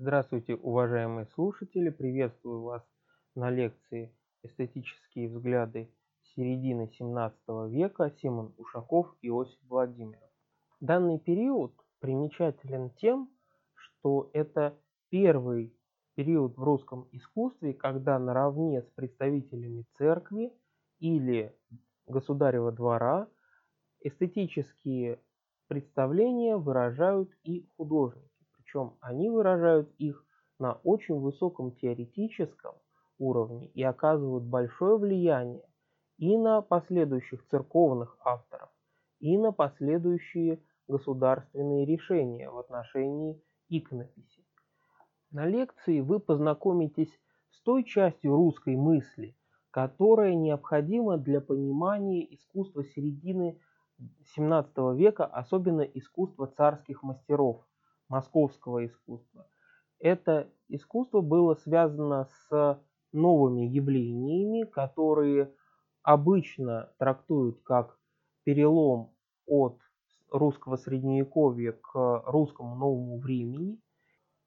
Здравствуйте, уважаемые слушатели! Приветствую вас на лекции «Эстетические взгляды середины XVII века» Симон Ушаков и Иосиф Владимиров. Данный период примечателен тем, что это первый период в русском искусстве, когда наравне с представителями церкви или государева двора эстетические представления выражают и художники. Причем они выражают их на очень высоком теоретическом уровне и оказывают большое влияние и на последующих церковных авторов, и на последующие государственные решения в отношении иконописи. На лекции вы познакомитесь с той частью русской мысли, которая необходима для понимания искусства середины XVII века, особенно искусства царских мастеров, московского искусства. Это искусство было связано с новыми явлениями, которые обычно трактуют как перелом от русского средневековья к русскому новому времени.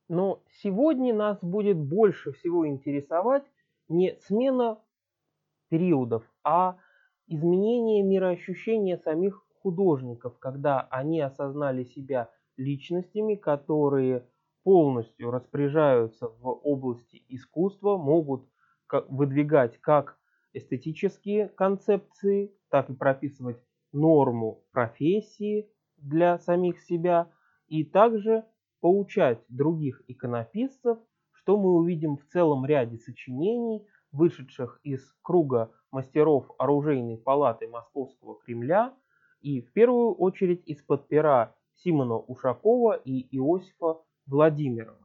Но сегодня нас будет больше всего интересовать не смена периодов, а изменение мироощущения самих художников, когда они осознали себя личностями, которые полностью распоряжаются в области искусства, могут выдвигать как эстетические концепции, так и прописывать норму профессии для самих себя и также поучать других иконописцев, что мы увидим в целом ряде сочинений, вышедших из круга мастеров оружейной палаты Московского Кремля и в первую очередь из-под пера Симона Ушакова и Иосифа Владимирова.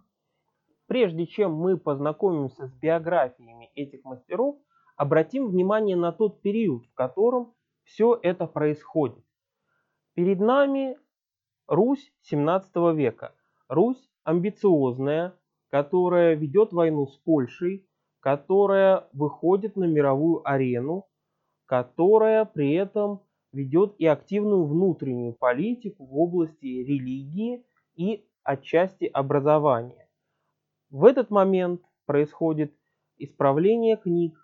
Прежде чем мы познакомимся с биографиями этих мастеров, обратим внимание на тот период, в котором все это происходит. Перед нами Русь 17 века. Русь амбициозная, которая ведет войну с Польшей, которая выходит на мировую арену, которая при этом ведет и активную внутреннюю политику в области религии и отчасти образования. В этот момент происходит исправление книг,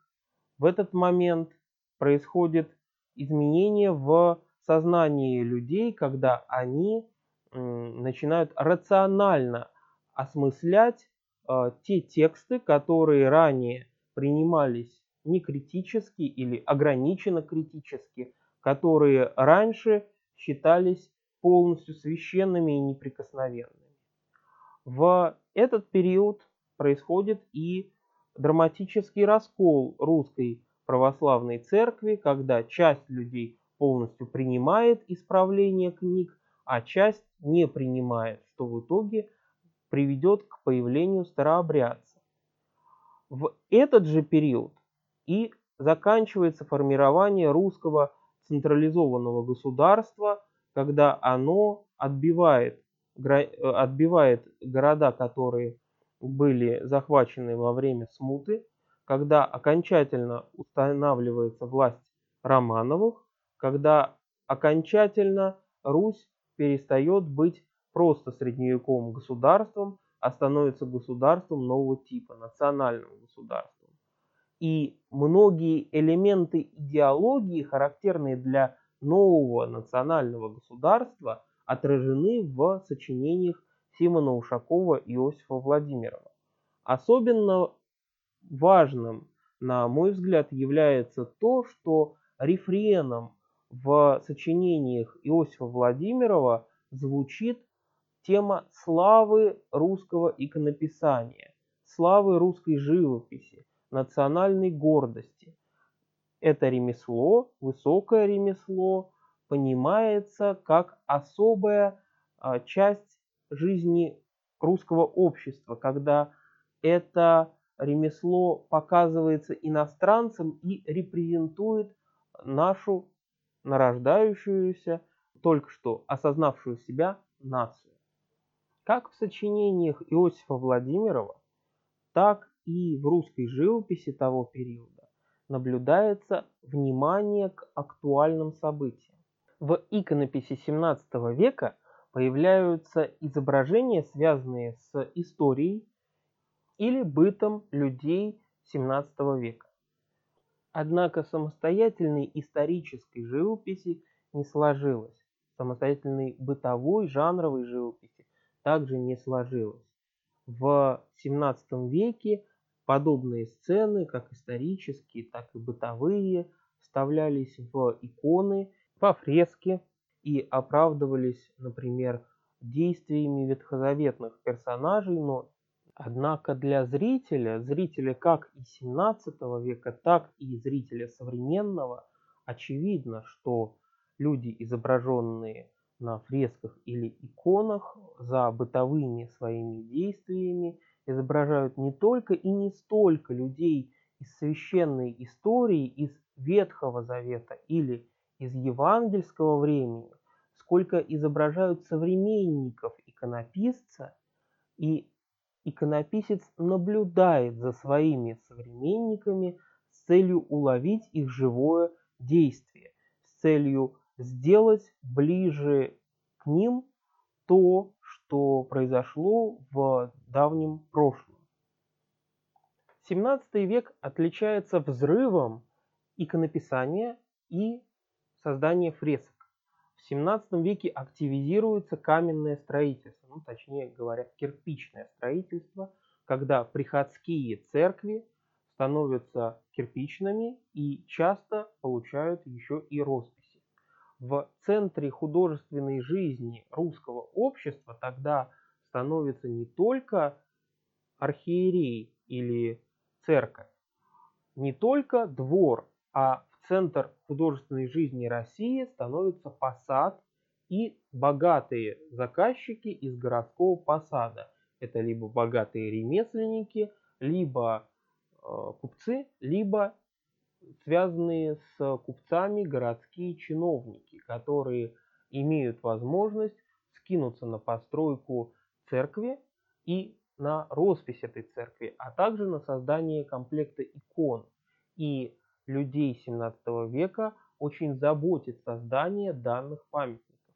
в этот момент происходит изменение в сознании людей, когда они начинают рационально осмыслять э, те тексты, которые ранее принимались не критически или ограниченно критически, которые раньше считались полностью священными и неприкосновенными. В этот период происходит и драматический раскол русской православной церкви, когда часть людей полностью принимает исправление книг, а часть не принимает, что в итоге приведет к появлению старообрядца. В этот же период и заканчивается формирование русского централизованного государства, когда оно отбивает, отбивает города, которые были захвачены во время смуты, когда окончательно устанавливается власть Романовых, когда окончательно Русь перестает быть просто средневековым государством, а становится государством нового типа, национальным государством. И многие элементы идеологии, характерные для нового национального государства, отражены в сочинениях Симона Ушакова и Иосифа Владимирова. Особенно важным, на мой взгляд, является то, что рефреном в сочинениях Иосифа Владимирова звучит тема славы русского иконописания, славы русской живописи, национальной гордости. Это ремесло, высокое ремесло, понимается как особая а, часть жизни русского общества, когда это ремесло показывается иностранцам и репрезентует нашу нарождающуюся, только что осознавшую себя нацию. Как в сочинениях Иосифа Владимирова, так и в русской живописи того периода наблюдается внимание к актуальным событиям. В иконописи XVII века появляются изображения, связанные с историей, или бытом людей XVII века. Однако самостоятельной исторической живописи не сложилось. Самостоятельной бытовой жанровой живописи также не сложилось. В XVII веке подобные сцены, как исторические, так и бытовые, вставлялись в иконы, во фрески и оправдывались, например, действиями ветхозаветных персонажей, но однако для зрителя, зрителя как и 17 века, так и зрителя современного, очевидно, что люди, изображенные на фресках или иконах, за бытовыми своими действиями изображают не только и не столько людей из священной истории, из Ветхого Завета или из евангельского времени, сколько изображают современников иконописца, и иконописец наблюдает за своими современниками с целью уловить их живое действие, с целью сделать ближе к ним то, что произошло в давнем прошлом. 17 век отличается взрывом иконописания и создания фресок. В 17 веке активизируется каменное строительство, ну, точнее говоря, кирпичное строительство, когда приходские церкви становятся кирпичными и часто получают еще и росписи. В центре художественной жизни русского общества тогда становится не только архиерей или церковь, не только двор, а центр художественной жизни России становится посад и богатые заказчики из городского посада. Это либо богатые ремесленники, либо э, купцы, либо связанные с купцами городские чиновники, которые имеют возможность скинуться на постройку церкви и на роспись этой церкви, а также на создание комплекта икон. И людей XVII века очень заботит создание данных памятников.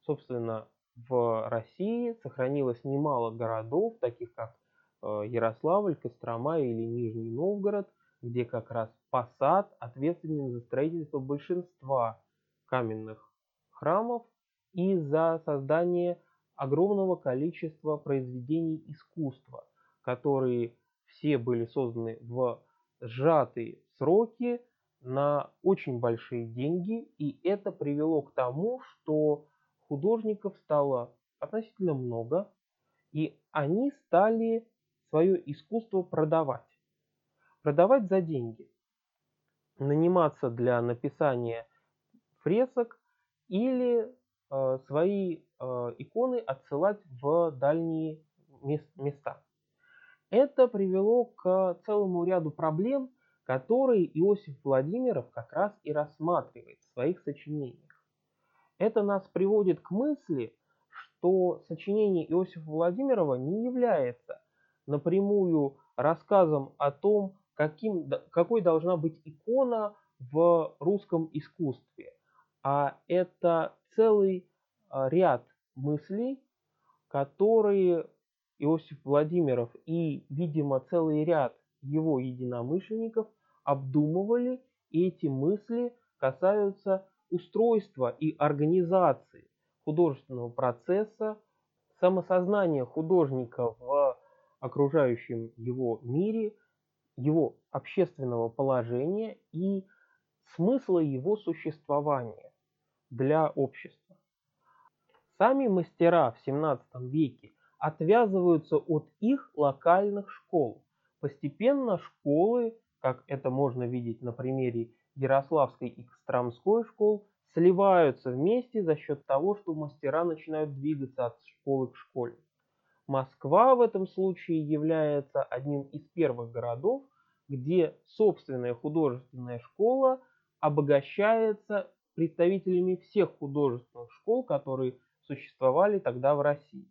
Собственно, в России сохранилось немало городов, таких как э, Ярославль, Кострома или Нижний Новгород, где как раз посад ответственен за строительство большинства каменных храмов и за создание огромного количества произведений искусства, которые все были созданы в сжатые сроки на очень большие деньги, и это привело к тому, что художников стало относительно много, и они стали свое искусство продавать. Продавать за деньги. Наниматься для написания фресок или э, свои э, иконы отсылать в дальние места. Это привело к целому ряду проблем, которые Иосиф Владимиров как раз и рассматривает в своих сочинениях. Это нас приводит к мысли, что сочинение Иосифа Владимирова не является напрямую рассказом о том, каким, какой должна быть икона в русском искусстве, а это целый а, ряд мыслей, которые Иосиф Владимиров и, видимо, целый ряд его единомышленников обдумывали, и эти мысли касаются устройства и организации художественного процесса, самосознания художника в окружающем его мире, его общественного положения и смысла его существования для общества. Сами мастера в XVII веке отвязываются от их локальных школ. Постепенно школы, как это можно видеть на примере Ярославской и Костромской школ, сливаются вместе за счет того, что мастера начинают двигаться от школы к школе. Москва в этом случае является одним из первых городов, где собственная художественная школа обогащается представителями всех художественных школ, которые существовали тогда в России.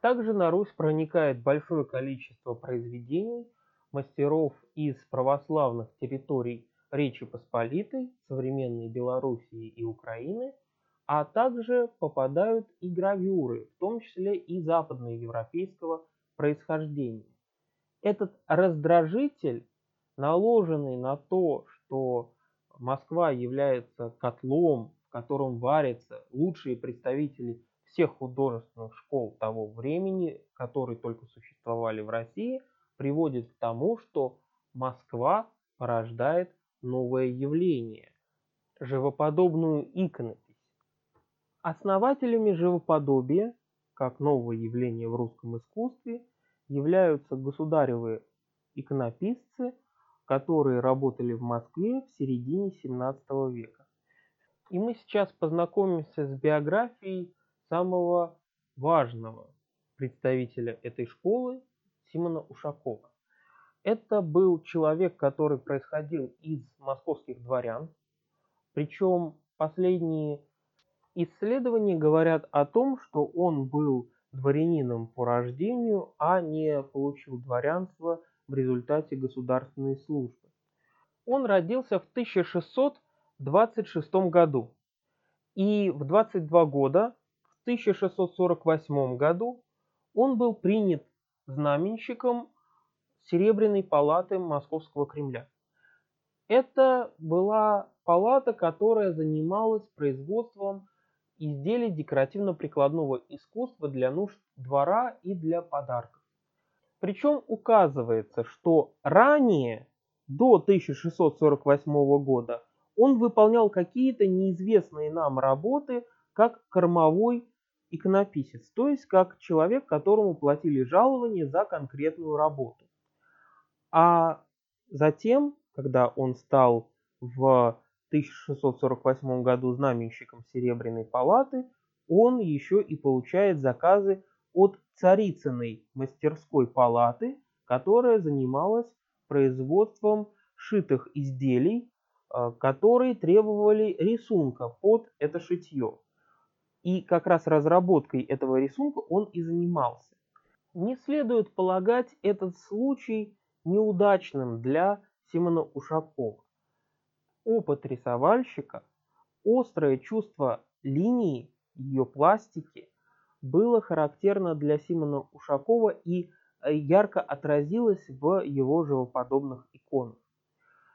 Также на Русь проникает большое количество произведений мастеров из православных территорий Речи Посполитой, современной Белоруссии и Украины, а также попадают и гравюры, в том числе и западноевропейского происхождения. Этот раздражитель, наложенный на то, что Москва является котлом, в котором варятся лучшие представители всех художественных школ того времени, которые только существовали в России, приводит к тому, что Москва порождает новое явление – живоподобную иконопись. Основателями живоподобия, как нового явления в русском искусстве, являются государевы иконописцы, которые работали в Москве в середине 17 века. И мы сейчас познакомимся с биографией самого важного представителя этой школы Симона Ушакова. Это был человек, который происходил из московских дворян, причем последние исследования говорят о том, что он был дворянином по рождению, а не получил дворянство в результате государственной службы. Он родился в 1626 году и в 22 года, в 1648 году, он был принят знаменщиком Серебряной палаты Московского Кремля. Это была палата, которая занималась производством изделий декоративно-прикладного искусства для нужд двора и для подарков. Причем указывается, что ранее, до 1648 года, он выполнял какие-то неизвестные нам работы как кормовой иконописец, то есть как человек, которому платили жалование за конкретную работу. А затем, когда он стал в 1648 году знаменщиком Серебряной палаты, он еще и получает заказы от Царицыной мастерской палаты, которая занималась производством шитых изделий, э, которые требовали рисунка под это шитье. И как раз разработкой этого рисунка он и занимался. Не следует полагать этот случай неудачным для Симона Ушакова опыт рисовальщика, острое чувство линии, ее пластики было характерно для Симона Ушакова и э, ярко отразилось в его живоподобных иконах.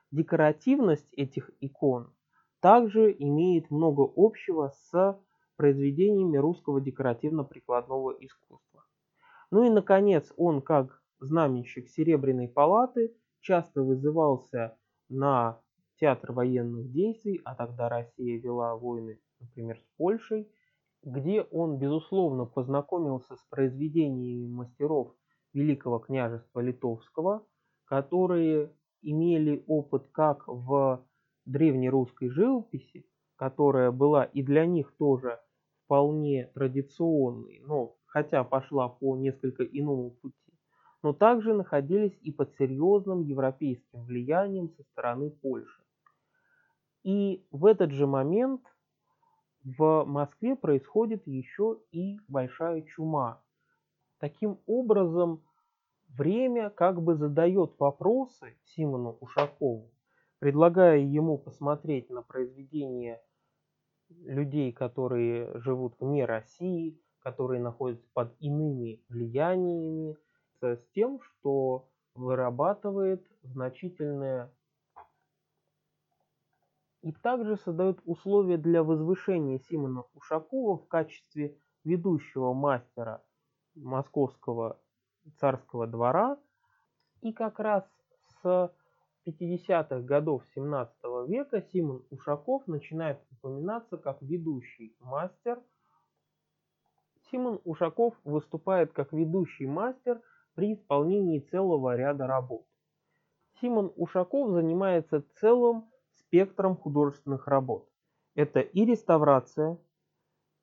Декоративность этих икон также имеет много общего с произведениями русского декоративно-прикладного искусства. Ну и, наконец, он, как знаменщик Серебряной палаты, часто вызывался на театр военных действий, а тогда Россия вела войны, например, с Польшей, где он, безусловно, познакомился с произведениями мастеров Великого княжества Литовского, которые имели опыт как в древнерусской живописи, которая была и для них тоже вполне традиционной, но хотя пошла по несколько иному пути, но также находились и под серьезным европейским влиянием со стороны Польши. И в этот же момент в Москве происходит еще и большая чума. Таким образом, время как бы задает вопросы Симону Ушакову, предлагая ему посмотреть на произведения людей, которые живут вне России, которые находятся под иными влияниями, с тем, что вырабатывает значительное и также создает условия для возвышения Симона Ушакова в качестве ведущего мастера московского царского двора. И как раз с 50-х годов 17 века Симон Ушаков начинает упоминаться как ведущий мастер. Симон Ушаков выступает как ведущий мастер при исполнении целого ряда работ. Симон Ушаков занимается целым спектром художественных работ. Это и реставрация,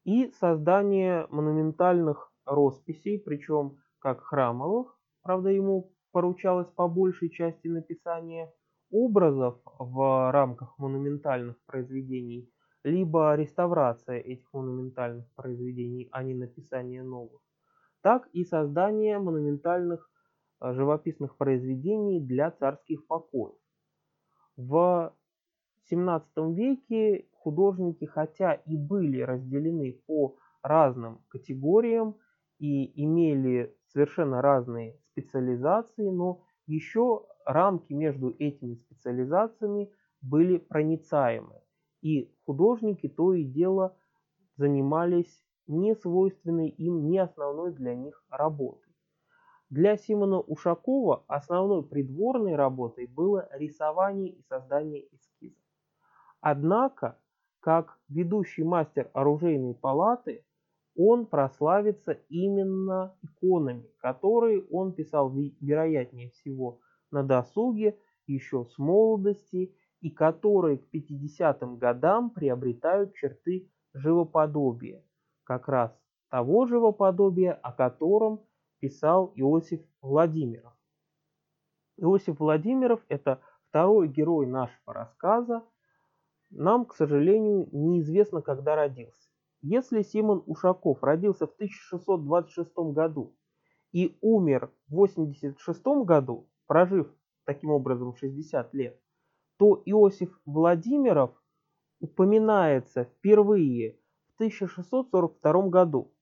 и создание монументальных росписей, причем как храмовых, правда ему поручалось по большей части написание образов в рамках монументальных произведений, либо реставрация этих монументальных произведений, а не написание новых, так и создание монументальных э, живописных произведений для царских покоев. В XVII веке художники, хотя и были разделены по разным категориям и имели совершенно разные специализации, но еще рамки между этими специализациями были проницаемы. И художники то и дело занимались не свойственной им, не основной для них работой. Для Симона Ушакова основной придворной работой было рисование и создание эскизов. Однако, как ведущий мастер оружейной палаты, он прославится именно иконами, которые он писал, вероятнее всего, на досуге, еще с молодости, и которые к 50-м годам приобретают черты живоподобия, как раз того живоподобия, о котором писал Иосиф Владимиров. Иосиф Владимиров – это второй герой нашего рассказа. Нам, к сожалению, неизвестно, когда родился. Если Симон Ушаков родился в 1626 году и умер в 86 году, прожив таким образом 60 лет, то Иосиф Владимиров упоминается впервые в 1642 году.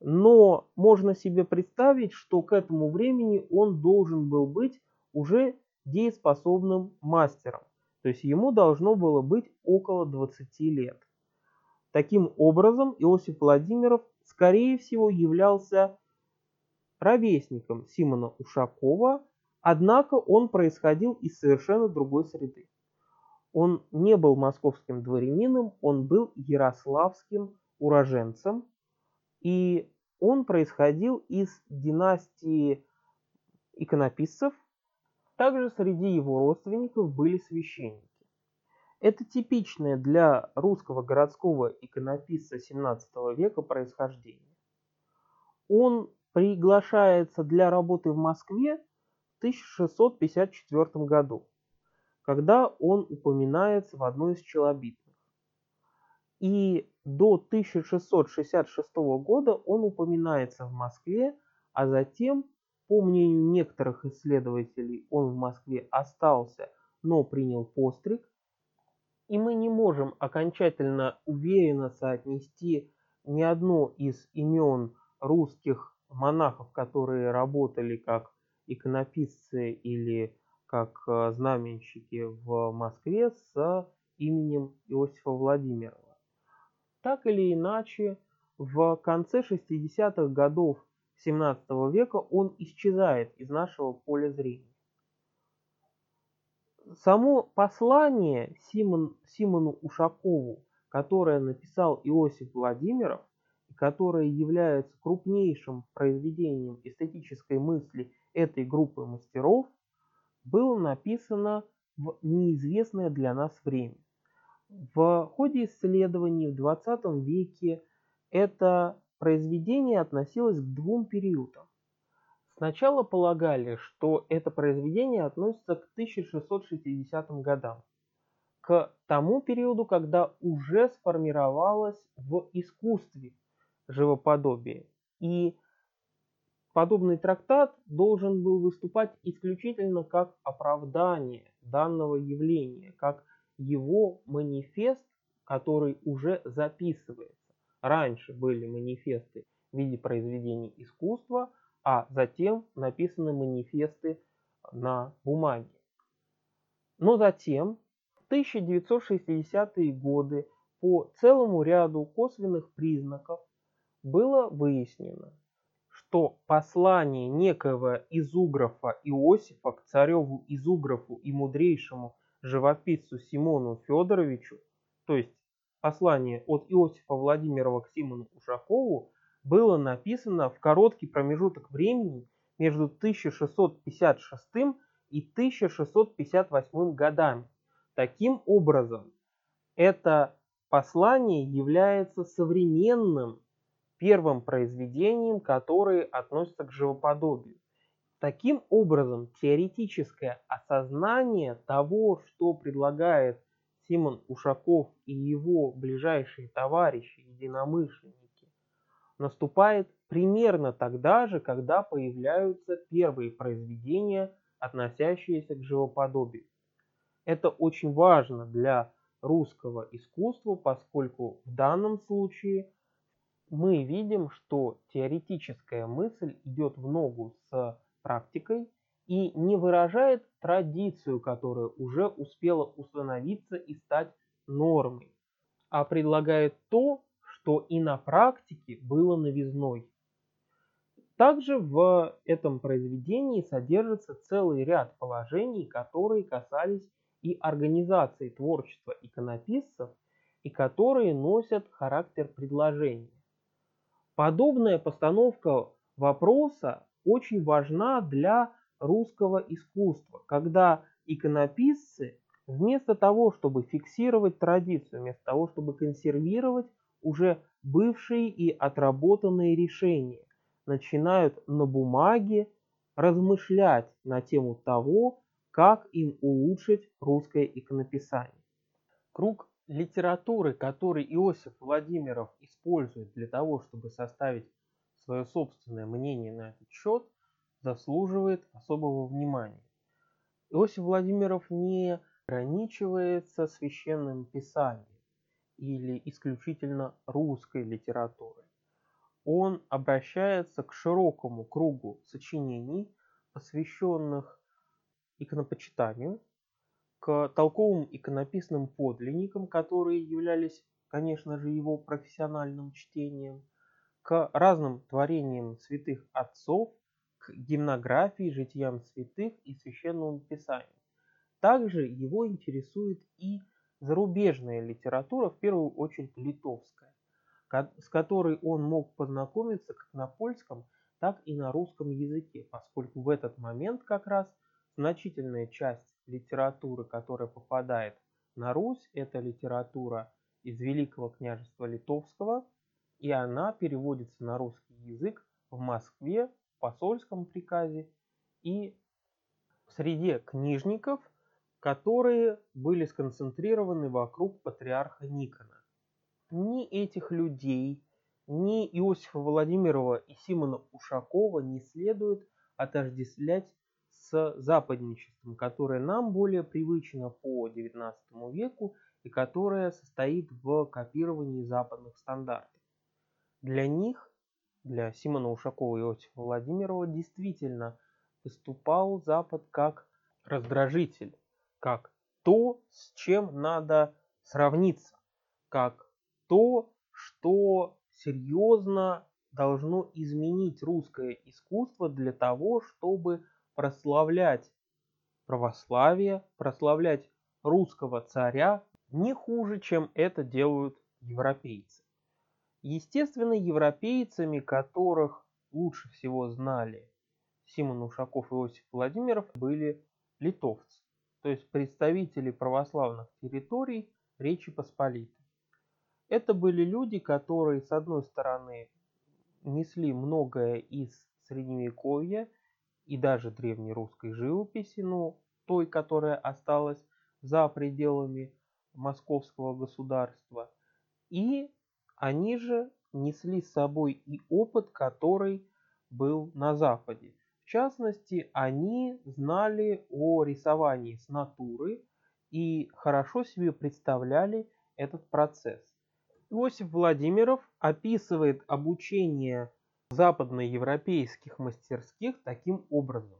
Но можно себе представить, что к этому времени он должен был быть уже дееспособным мастером. То есть ему должно было быть около 20 лет. Таким образом, Иосиф Владимиров, скорее всего, являлся ровесником Симона Ушакова, однако он происходил из совершенно другой среды. Он не был московским дворянином, он был ярославским уроженцем, и он происходил из династии иконописцев. Также среди его родственников были священники. Это типичное для русского городского иконописца 17 века происхождение. Он приглашается для работы в Москве в 1654 году, когда он упоминается в одной из челобитных. И до 1666 года он упоминается в Москве, а затем, по мнению некоторых исследователей, он в Москве остался, но принял постриг и мы не можем окончательно уверенно соотнести ни одно из имен русских монахов, которые работали как иконописцы или как э, знаменщики в Москве с именем Иосифа Владимирова. Так или иначе, в конце 60-х годов 17 века он исчезает из нашего поля зрения само послание Симон, Симону Ушакову, которое написал Иосиф Владимиров, и которое является крупнейшим произведением эстетической мысли этой группы мастеров, было написано в неизвестное для нас время. В ходе исследований в 20 веке это произведение относилось к двум периодам. Сначала полагали, что это произведение относится к 1660 годам, к тому периоду, когда уже сформировалось в искусстве живоподобие. И подобный трактат должен был выступать исключительно как оправдание данного явления, как его манифест, который уже записывается. Раньше были манифесты в виде произведений искусства – а затем написаны манифесты на бумаге. Но затем, в 1960-е годы, по целому ряду косвенных признаков было выяснено, что послание некоего изуграфа Иосифа к цареву изуграфу и мудрейшему живописцу Симону Федоровичу, то есть послание от Иосифа Владимирова к Симону Ушакову, было написано в короткий промежуток времени между 1656 и 1658 годами. Таким образом, это послание является современным первым произведением, которое относится к живоподобию. Таким образом, теоретическое осознание того, что предлагает Симон Ушаков и его ближайшие товарищи, единомышленники, наступает примерно тогда же, когда появляются первые произведения, относящиеся к живоподобию. Это очень важно для русского искусства, поскольку в данном случае мы видим, что теоретическая мысль идет в ногу с практикой и не выражает традицию, которая уже успела установиться и стать нормой, а предлагает то, что и на практике было новизной. Также в этом произведении содержится целый ряд положений, которые касались и организации творчества иконописцев, и которые носят характер предложения. Подобная постановка вопроса очень важна для русского искусства, когда иконописцы вместо того, чтобы фиксировать традицию, вместо того, чтобы консервировать уже бывшие и отработанные решения, начинают на бумаге размышлять на тему того, как им улучшить русское иконописание. Круг литературы, который Иосиф Владимиров использует для того, чтобы составить свое собственное мнение на этот счет, заслуживает особого внимания. Иосиф Владимиров не ограничивается священным писанием или исключительно русской литературой. Он обращается к широкому кругу сочинений, посвященных иконопочитанию, к толковым иконописным подлинникам, которые являлись, конечно же, его профессиональным чтением, к разным творениям святых отцов, к гимнографии, житиям святых и священному писанию. Также его интересует и зарубежная литература, в первую очередь литовская, с которой он мог познакомиться как на польском, так и на русском языке, поскольку в этот момент как раз значительная часть литературы, которая попадает на Русь, это литература из Великого княжества Литовского, и она переводится на русский язык в Москве посольском приказе и в среде книжников, которые были сконцентрированы вокруг патриарха Никона. Ни этих людей, ни Иосифа Владимирова и Симона Ушакова не следует отождествлять с западничеством, которое нам более привычно по XIX веку и которое состоит в копировании западных стандартов. Для них, для Симона Ушакова и Иосифа Владимирова, действительно выступал Запад как раздражитель, как то, с чем надо сравниться, как то, что серьезно должно изменить русское искусство для того, чтобы прославлять православие, прославлять русского царя не хуже, чем это делают европейцы. Естественно, европейцами, которых лучше всего знали Симон Ушаков и Иосиф Владимиров, были литовцы, то есть представители православных территорий Речи Посполитой. Это были люди, которые, с одной стороны, несли многое из Средневековья, и даже древнерусской живописи, но той, которая осталась за пределами московского государства. И они же несли с собой и опыт, который был на Западе. В частности, они знали о рисовании с натуры и хорошо себе представляли этот процесс. Иосиф Владимиров описывает обучение западноевропейских мастерских таким образом.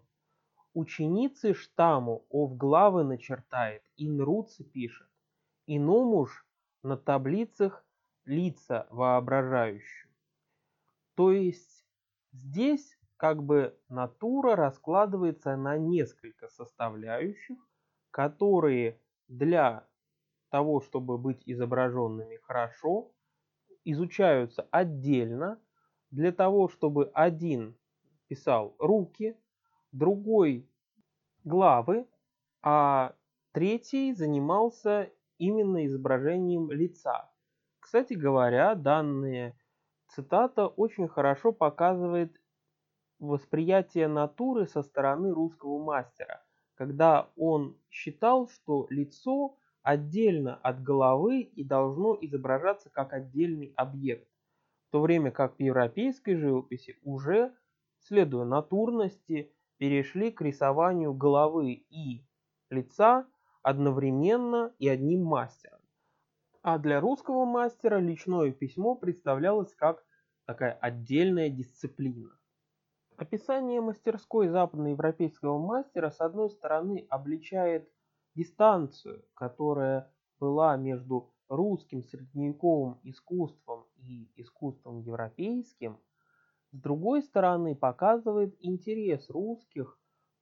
Ученицы штаму главы начертает, и нруцы пишет, иному ж на таблицах лица воображающую. То есть здесь как бы натура раскладывается на несколько составляющих, которые для того, чтобы быть изображенными хорошо, изучаются отдельно, для того, чтобы один писал руки, другой главы, а третий занимался именно изображением лица. Кстати говоря, данная цитата очень хорошо показывает восприятие натуры со стороны русского мастера, когда он считал, что лицо отдельно от головы и должно изображаться как отдельный объект в то время как в европейской живописи уже, следуя натурности, перешли к рисованию головы и лица одновременно и одним мастером. А для русского мастера личное письмо представлялось как такая отдельная дисциплина. Описание мастерской западноевропейского мастера с одной стороны обличает дистанцию, которая была между русским средневековым искусством и искусством европейским, с другой стороны показывает интерес русских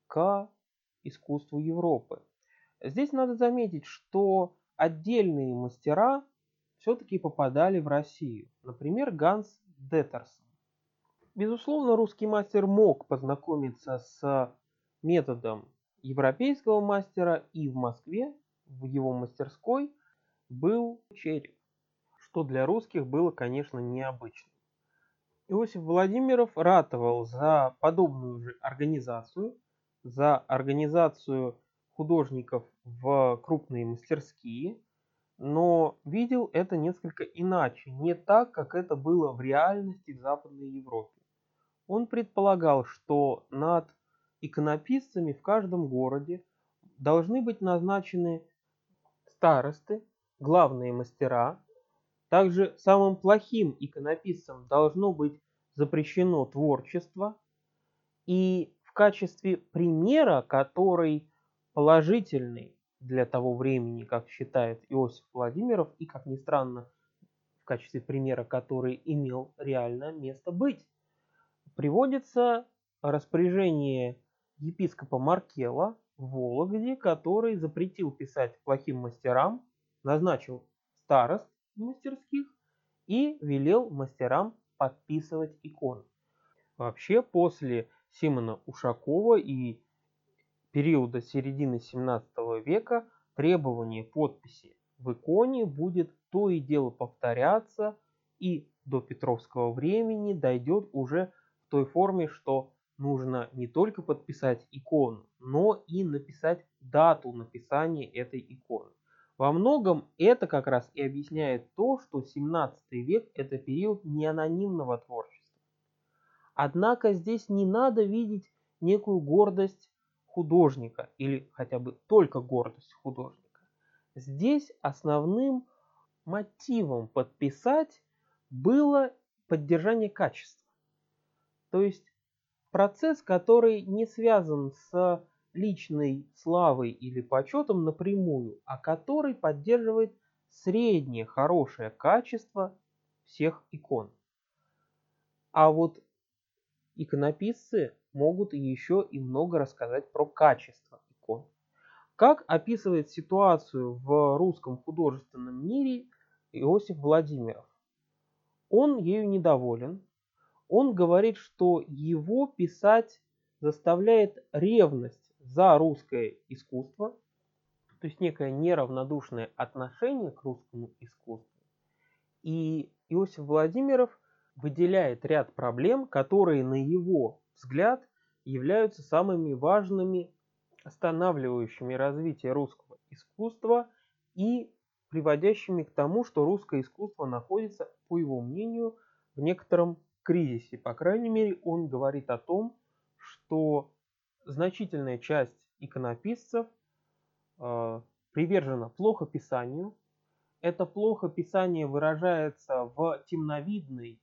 к искусству Европы. Здесь надо заметить, что отдельные мастера все-таки попадали в Россию. Например, Ганс Деттерсон. Безусловно, русский мастер мог познакомиться с методом европейского мастера и в Москве, в его мастерской, был череп, что для русских было, конечно, необычно. Иосиф Владимиров ратовал за подобную же организацию, за организацию художников в крупные мастерские, но видел это несколько иначе, не так, как это было в реальности в Западной Европе. Он предполагал, что над иконописцами в каждом городе должны быть назначены старосты, главные мастера. Также самым плохим иконописцам должно быть запрещено творчество. И в качестве примера, который положительный для того времени, как считает Иосиф Владимиров, и, как ни странно, в качестве примера, который имел реально место быть, приводится распоряжение епископа Маркела в Вологде, который запретил писать плохим мастерам, назначил старост мастерских и велел мастерам подписывать иконы. Вообще, после Симона Ушакова и периода середины 17 века требование подписи в иконе будет то и дело повторяться и до Петровского времени дойдет уже в той форме, что нужно не только подписать икону, но и написать дату написания этой иконы. Во многом это как раз и объясняет то, что 17 век – это период неанонимного творчества. Однако здесь не надо видеть некую гордость художника или хотя бы только гордость художника. Здесь основным мотивом подписать было поддержание качества. То есть процесс, который не связан с личной славой или почетом напрямую, а который поддерживает среднее хорошее качество всех икон. А вот иконописцы могут еще и много рассказать про качество икон. Как описывает ситуацию в русском художественном мире Иосиф Владимиров? Он ею недоволен. Он говорит, что его писать заставляет ревность за русское искусство, то есть некое неравнодушное отношение к русскому искусству. И Иосиф Владимиров выделяет ряд проблем, которые, на его взгляд, являются самыми важными, останавливающими развитие русского искусства и приводящими к тому, что русское искусство находится, по его мнению, в некотором кризисе. По крайней мере, он говорит о том, что значительная часть иконописцев э, привержена плохо писанию. Это плохо писание выражается в темновидной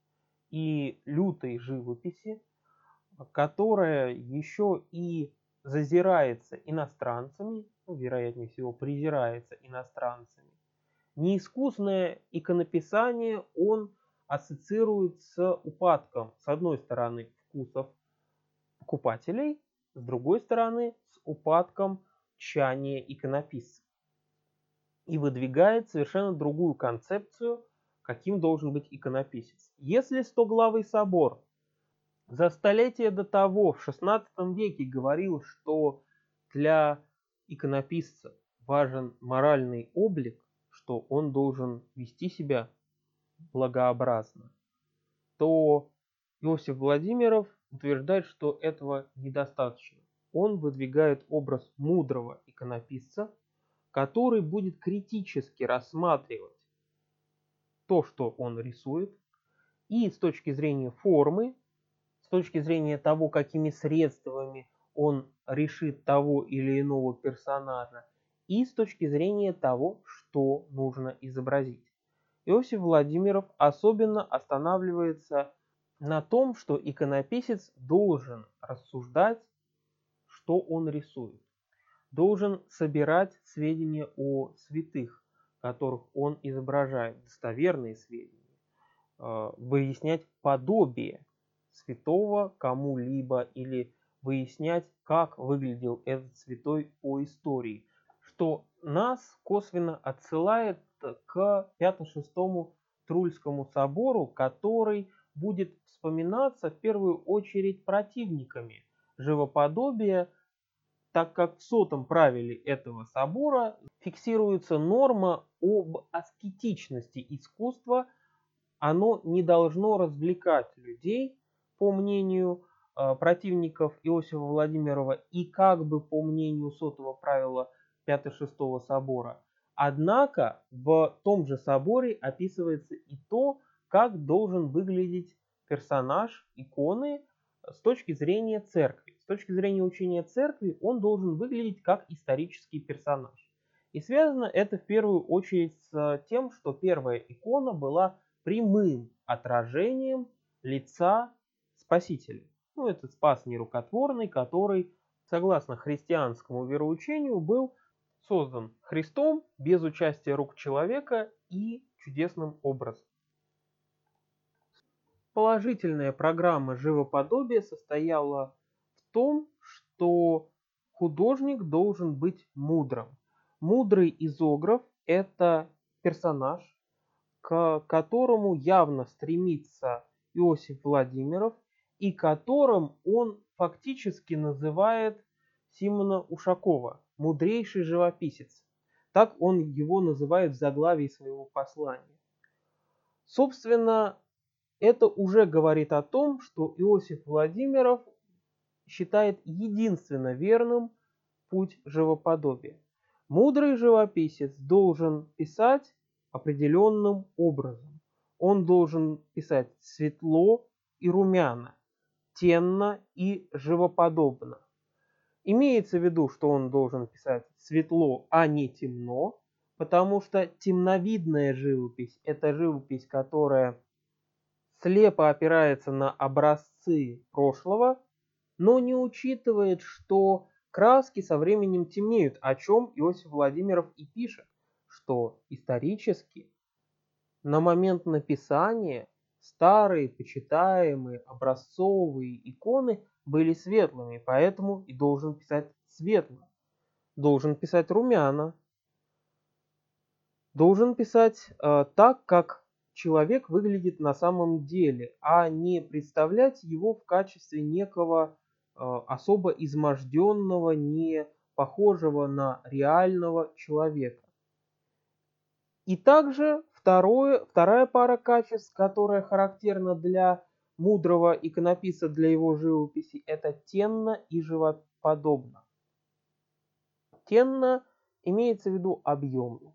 и лютой живописи, которая еще и зазирается иностранцами, ну, вероятнее всего презирается иностранцами. Неискусное иконописание он ассоциирует с упадком, с одной стороны, вкусов покупателей, с другой стороны, с упадком тчания иконописцев. И выдвигает совершенно другую концепцию, каким должен быть иконописец. Если стоглавый собор за столетие до того, в XVI веке, говорил, что для иконописца важен моральный облик, что он должен вести себя благообразно, то Иосиф Владимиров утверждает, что этого недостаточно. Он выдвигает образ мудрого иконописца, который будет критически рассматривать то, что он рисует, и с точки зрения формы, точки зрения того, какими средствами он решит того или иного персонажа, и с точки зрения того, что нужно изобразить. Иосиф Владимиров особенно останавливается на том, что иконописец должен рассуждать, что он рисует. Должен собирать сведения о святых, которых он изображает, достоверные сведения, э, выяснять подобие святого кому-либо или выяснять, как выглядел этот святой по истории, что нас косвенно отсылает к 5-6 Трульскому собору, который будет вспоминаться в первую очередь противниками живоподобия, так как в сотом правиле этого собора фиксируется норма об аскетичности искусства, оно не должно развлекать людей, по мнению э, противников Иосифа Владимирова, и как бы по мнению сотого правила 5-6 собора. Однако в том же соборе описывается и то, как должен выглядеть персонаж иконы с точки зрения церкви. С точки зрения учения церкви он должен выглядеть как исторический персонаж. И связано это в первую очередь с тем, что первая икона была прямым отражением лица Спасителя. Ну, это спас нерукотворный, который, согласно христианскому вероучению, был создан Христом без участия рук человека и чудесным образом. Положительная программа живоподобия состояла в том, что художник должен быть мудрым. Мудрый изограф – это персонаж, к которому явно стремится Иосиф Владимиров и которым он фактически называет Симона Ушакова, мудрейший живописец. Так он его называет в заглавии своего послания. Собственно, это уже говорит о том, что Иосиф Владимиров считает единственно верным путь живоподобия. Мудрый живописец должен писать определенным образом. Он должен писать светло и румяно, тенно и живоподобно. Имеется в виду, что он должен писать светло, а не темно, потому что темновидная живопись – это живопись, которая слепо опирается на образцы прошлого, но не учитывает, что краски со временем темнеют, о чем Иосиф Владимиров и пишет, что исторически на момент написания старые, почитаемые, образцовые иконы были светлыми, поэтому и должен писать светло. Должен писать румяно. Должен писать э, так, как человек выглядит на самом деле, а не представлять его в качестве некого э, особо изможденного, не похожего на реального человека. И также Второе, вторая пара качеств, которая характерна для мудрого иконописца для его живописи, это тенно и живоподобно. Тенно имеется в виду объемно.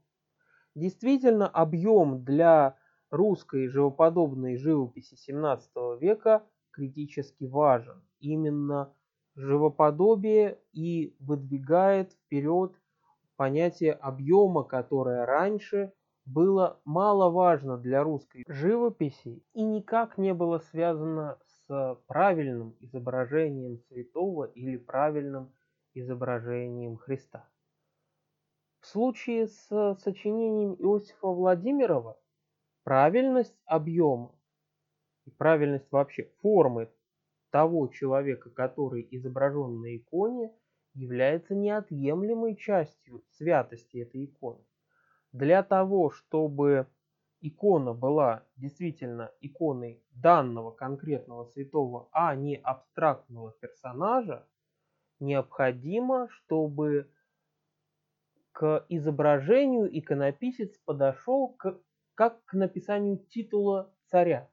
Действительно, объем для русской живоподобной живописи 17 века критически важен. Именно живоподобие и выдвигает вперед понятие объема, которое раньше было маловажно для русской живописи и никак не было связано с правильным изображением святого или правильным изображением Христа. В случае с сочинением Иосифа Владимирова правильность объема и правильность вообще формы того человека, который изображен на иконе, является неотъемлемой частью святости этой иконы. Для того, чтобы икона была действительно иконой данного конкретного святого, а не абстрактного персонажа, необходимо, чтобы к изображению иконописец подошел к, как к написанию титула царя.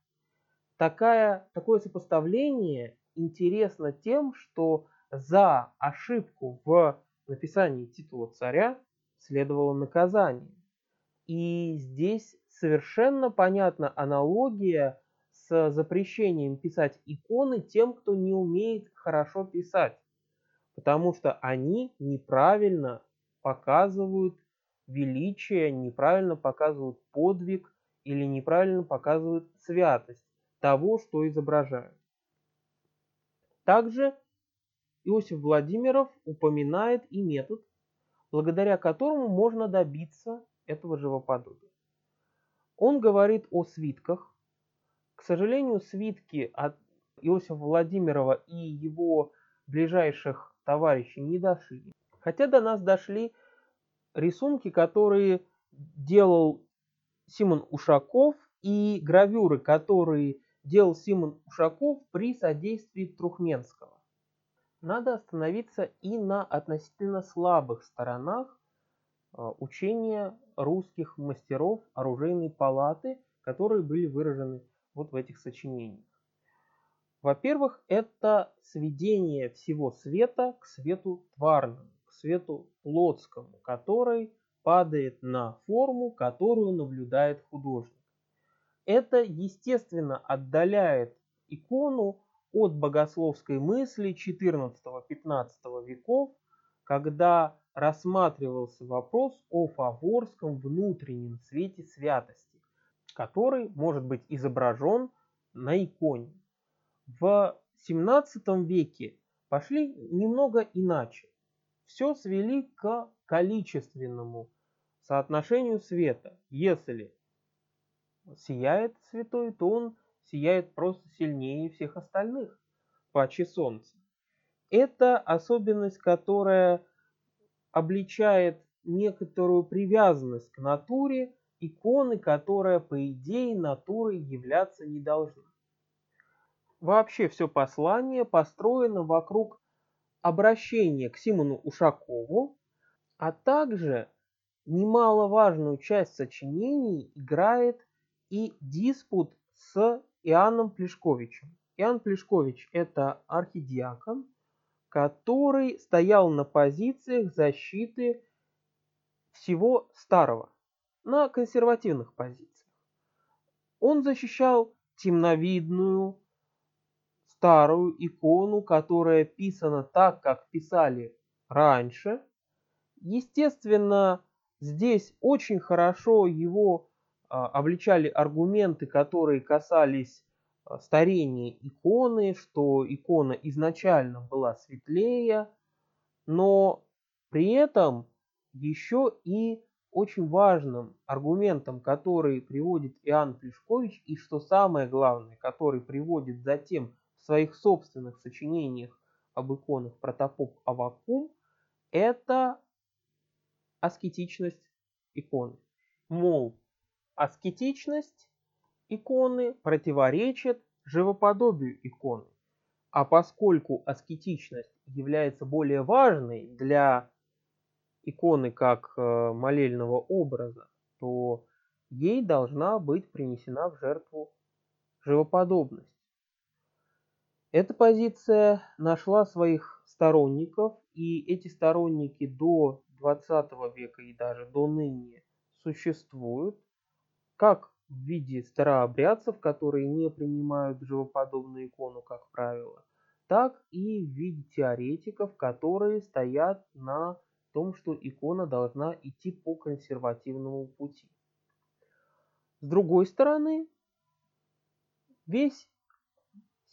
Такая, такое сопоставление интересно тем, что за ошибку в написании титула царя следовало наказание. И здесь совершенно понятна аналогия с запрещением писать иконы тем, кто не умеет хорошо писать, потому что они неправильно показывают величие, неправильно показывают подвиг или неправильно показывают святость. того, что изображают. Также Иосиф Владимиров упоминает и метод, благодаря которому можно добиться этого живоподобия. Он говорит о свитках. К сожалению, свитки от Иосифа Владимирова и его ближайших товарищей не дошли. Хотя до нас дошли рисунки, которые делал Симон Ушаков и гравюры, которые делал Симон Ушаков при содействии Трухменского. Надо остановиться и на относительно слабых сторонах учения русских мастеров оружейной палаты, которые были выражены вот в этих сочинениях. Во-первых, это сведение всего света к свету тварному, к свету плотскому, который падает на форму, которую наблюдает художник. Это, естественно, отдаляет икону от богословской мысли XIV-XV веков, когда рассматривался вопрос о фаворском внутреннем свете святости, который может быть изображен на иконе. В XVII веке пошли немного иначе. Все свели к количественному соотношению света. Если сияет святой, то он сияет просто сильнее всех остальных паче солнца. Это особенность, которая обличает некоторую привязанность к натуре иконы, которая, по идее, натурой являться не должна. Вообще все послание построено вокруг обращения к Симону Ушакову, а также немаловажную часть сочинений играет и диспут с Иоанном Плешковичем. Иоанн Плешкович – это архидиакон, который стоял на позициях защиты всего старого, на консервативных позициях. Он защищал темновидную, старую икону, которая писана так, как писали раньше. Естественно, здесь очень хорошо его а, обличали аргументы, которые касались а, старения иконы, что икона изначально была светлее, но при этом еще и очень важным аргументом, который приводит Иоанн Плешкович, и что самое главное, который приводит затем в своих собственных сочинениях об иконах протопоп Авакум, это аскетичность иконы. Мол, Аскетичность иконы противоречит живоподобию иконы. А поскольку аскетичность является более важной для иконы как э, молельного образа, то ей должна быть принесена в жертву живоподобность. Эта позиция нашла своих сторонников, и эти сторонники до 20 века и даже до ныне существуют как в виде старообрядцев, которые не принимают живоподобную икону, как правило, так и в виде теоретиков, которые стоят на том, что икона должна идти по консервативному пути. С другой стороны, весь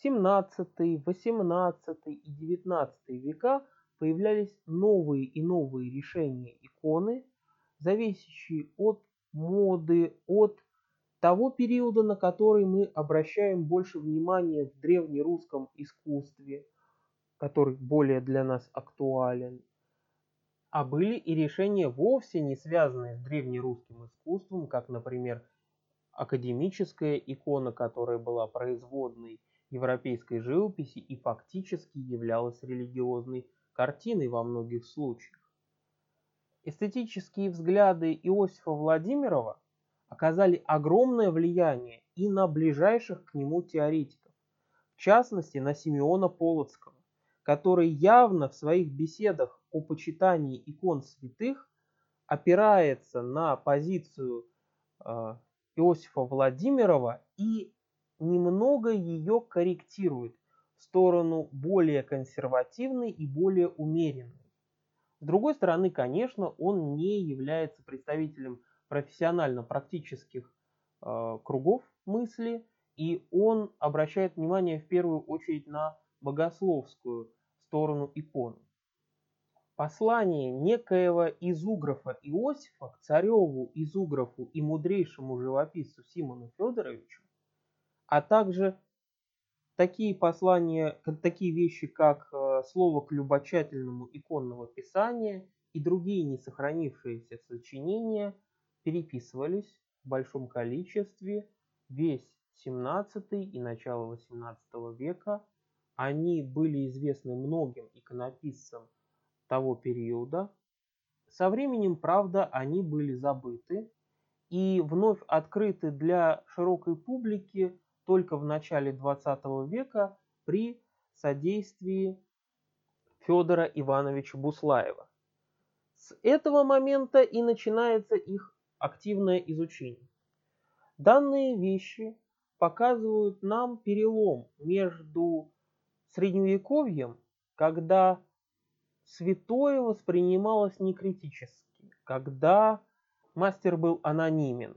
17, 18 и 19 века появлялись новые и новые решения иконы, зависящие от моды, от того периода, на который мы обращаем больше внимания в древнерусском искусстве, который более для нас актуален. А были и решения вовсе не связанные с древнерусским искусством, как, например, академическая икона, которая была производной европейской живописи и фактически являлась религиозной картиной во многих случаях. Эстетические взгляды Иосифа Владимирова оказали огромное влияние и на ближайших к нему теоретиков, в частности на Симеона Полоцкого, который явно в своих беседах о почитании икон святых опирается на позицию э, Иосифа Владимирова и немного ее корректирует в сторону более консервативной и более умеренной. С другой стороны, конечно, он не является представителем профессионально-практических э, кругов мысли и он обращает внимание в первую очередь на богословскую сторону иконы. Послание некоего изуграфа Иосифа к цареву изуграфу и мудрейшему живописцу Симону Федоровичу, а также такие послания, такие вещи, как э, слово к любочательному иконного писания и другие не сохранившиеся сочинения переписывались в большом количестве весь 17 и начало 18 века. Они были известны многим иконописцам того периода. Со временем, правда, они были забыты и вновь открыты для широкой публики только в начале 20 века при содействии Федора Ивановича Буслаева. С этого момента и начинается их активное изучение. Данные вещи показывают нам перелом между средневековьем, когда святое воспринималось некритически, когда мастер был анонимен,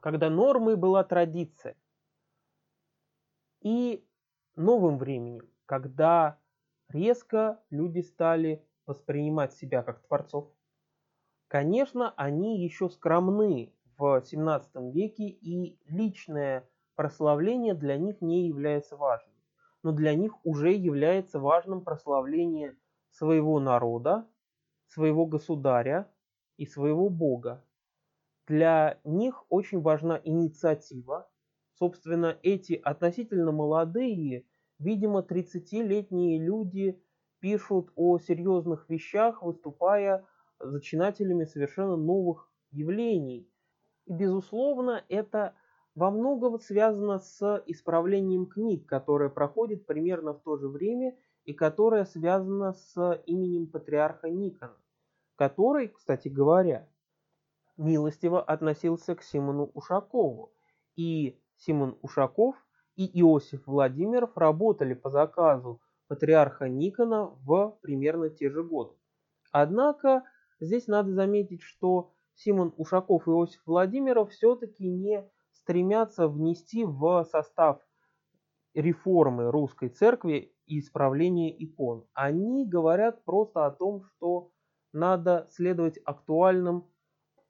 когда нормой была традиция, и новым временем, когда резко люди стали воспринимать себя как творцов. Конечно, они еще скромны в 17 веке, и личное прославление для них не является важным. Но для них уже является важным прославление своего народа, своего государя и своего бога. Для них очень важна инициатива. Собственно, эти относительно молодые, видимо, 30-летние люди пишут о серьезных вещах, выступая зачинателями совершенно новых явлений. И, безусловно, это во многом связано с исправлением книг, которое проходит примерно в то же время и которое связано с именем патриарха Никона, который, кстати говоря, милостиво относился к Симону Ушакову. И Симон Ушаков и Иосиф Владимиров работали по заказу патриарха Никона в примерно те же годы. Однако здесь надо заметить, что Симон Ушаков и Иосиф Владимиров все-таки не стремятся внести в состав реформы русской церкви и исправления икон. Они говорят просто о том, что надо следовать актуальным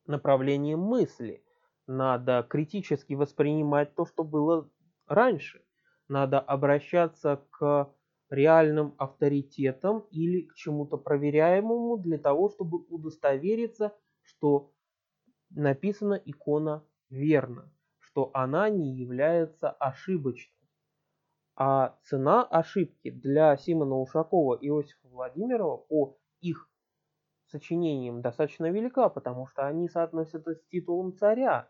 направлениям мысли. Надо критически воспринимать то, что было раньше. Надо обращаться к реальным авторитетам или к чему-то проверяемому для того, чтобы удостовериться, что написана икона верно, что она не является ошибочной. А цена ошибки для Симона Ушакова и Иосифа Владимирова по их сочинениям достаточно велика, потому что они соотносятся с титулом царя.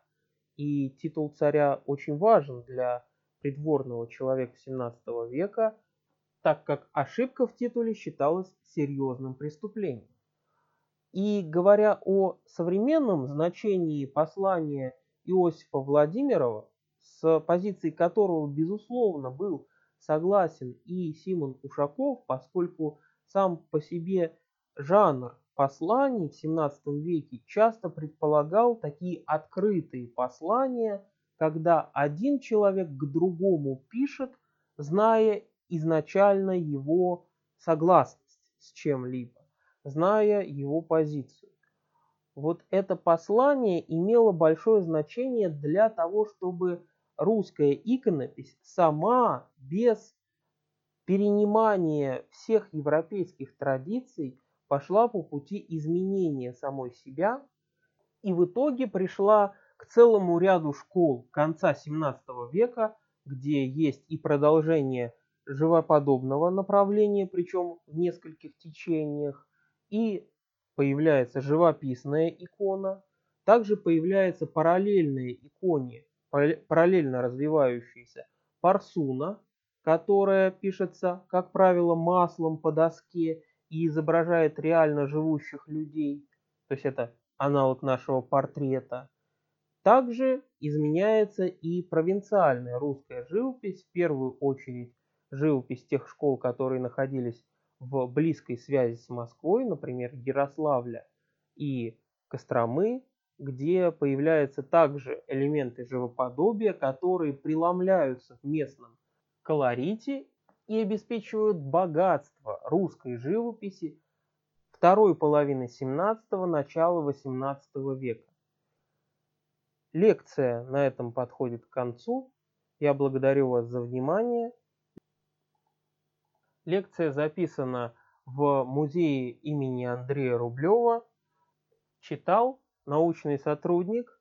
И титул царя очень важен для придворного человека XVII века, так как ошибка в титуле считалась серьезным преступлением. И говоря о современном значении послания Иосифа Владимирова, с позиции которого, безусловно, был согласен и Симон Ушаков, поскольку сам по себе жанр посланий в 17 веке часто предполагал такие открытые послания, когда один человек к другому пишет, зная изначально его согласность с чем-либо, зная его позицию. Вот это послание имело большое значение для того, чтобы русская иконопись сама без перенимания всех европейских традиций пошла по пути изменения самой себя и в итоге пришла к целому ряду школ конца 17 века, где есть и продолжение живоподобного направления, причем в нескольких течениях, и появляется живописная икона, также появляется параллельная иконе параллельно развивающаяся парсуна, которая пишется, как правило, маслом по доске и изображает реально живущих людей, то есть это аналог нашего портрета. Также изменяется и провинциальная русская живопись, в первую очередь живопись тех школ, которые находились в близкой связи с Москвой, например, Ярославля и Костромы, где появляются также элементы живоподобия, которые преломляются в местном колорите и обеспечивают богатство русской живописи второй половины 17-го, начала 18 века. Лекция на этом подходит к концу. Я благодарю вас за внимание. Лекция записана в музее имени Андрея Рублева. Читал научный сотрудник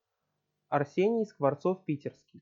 Арсений Скворцов-Питерский.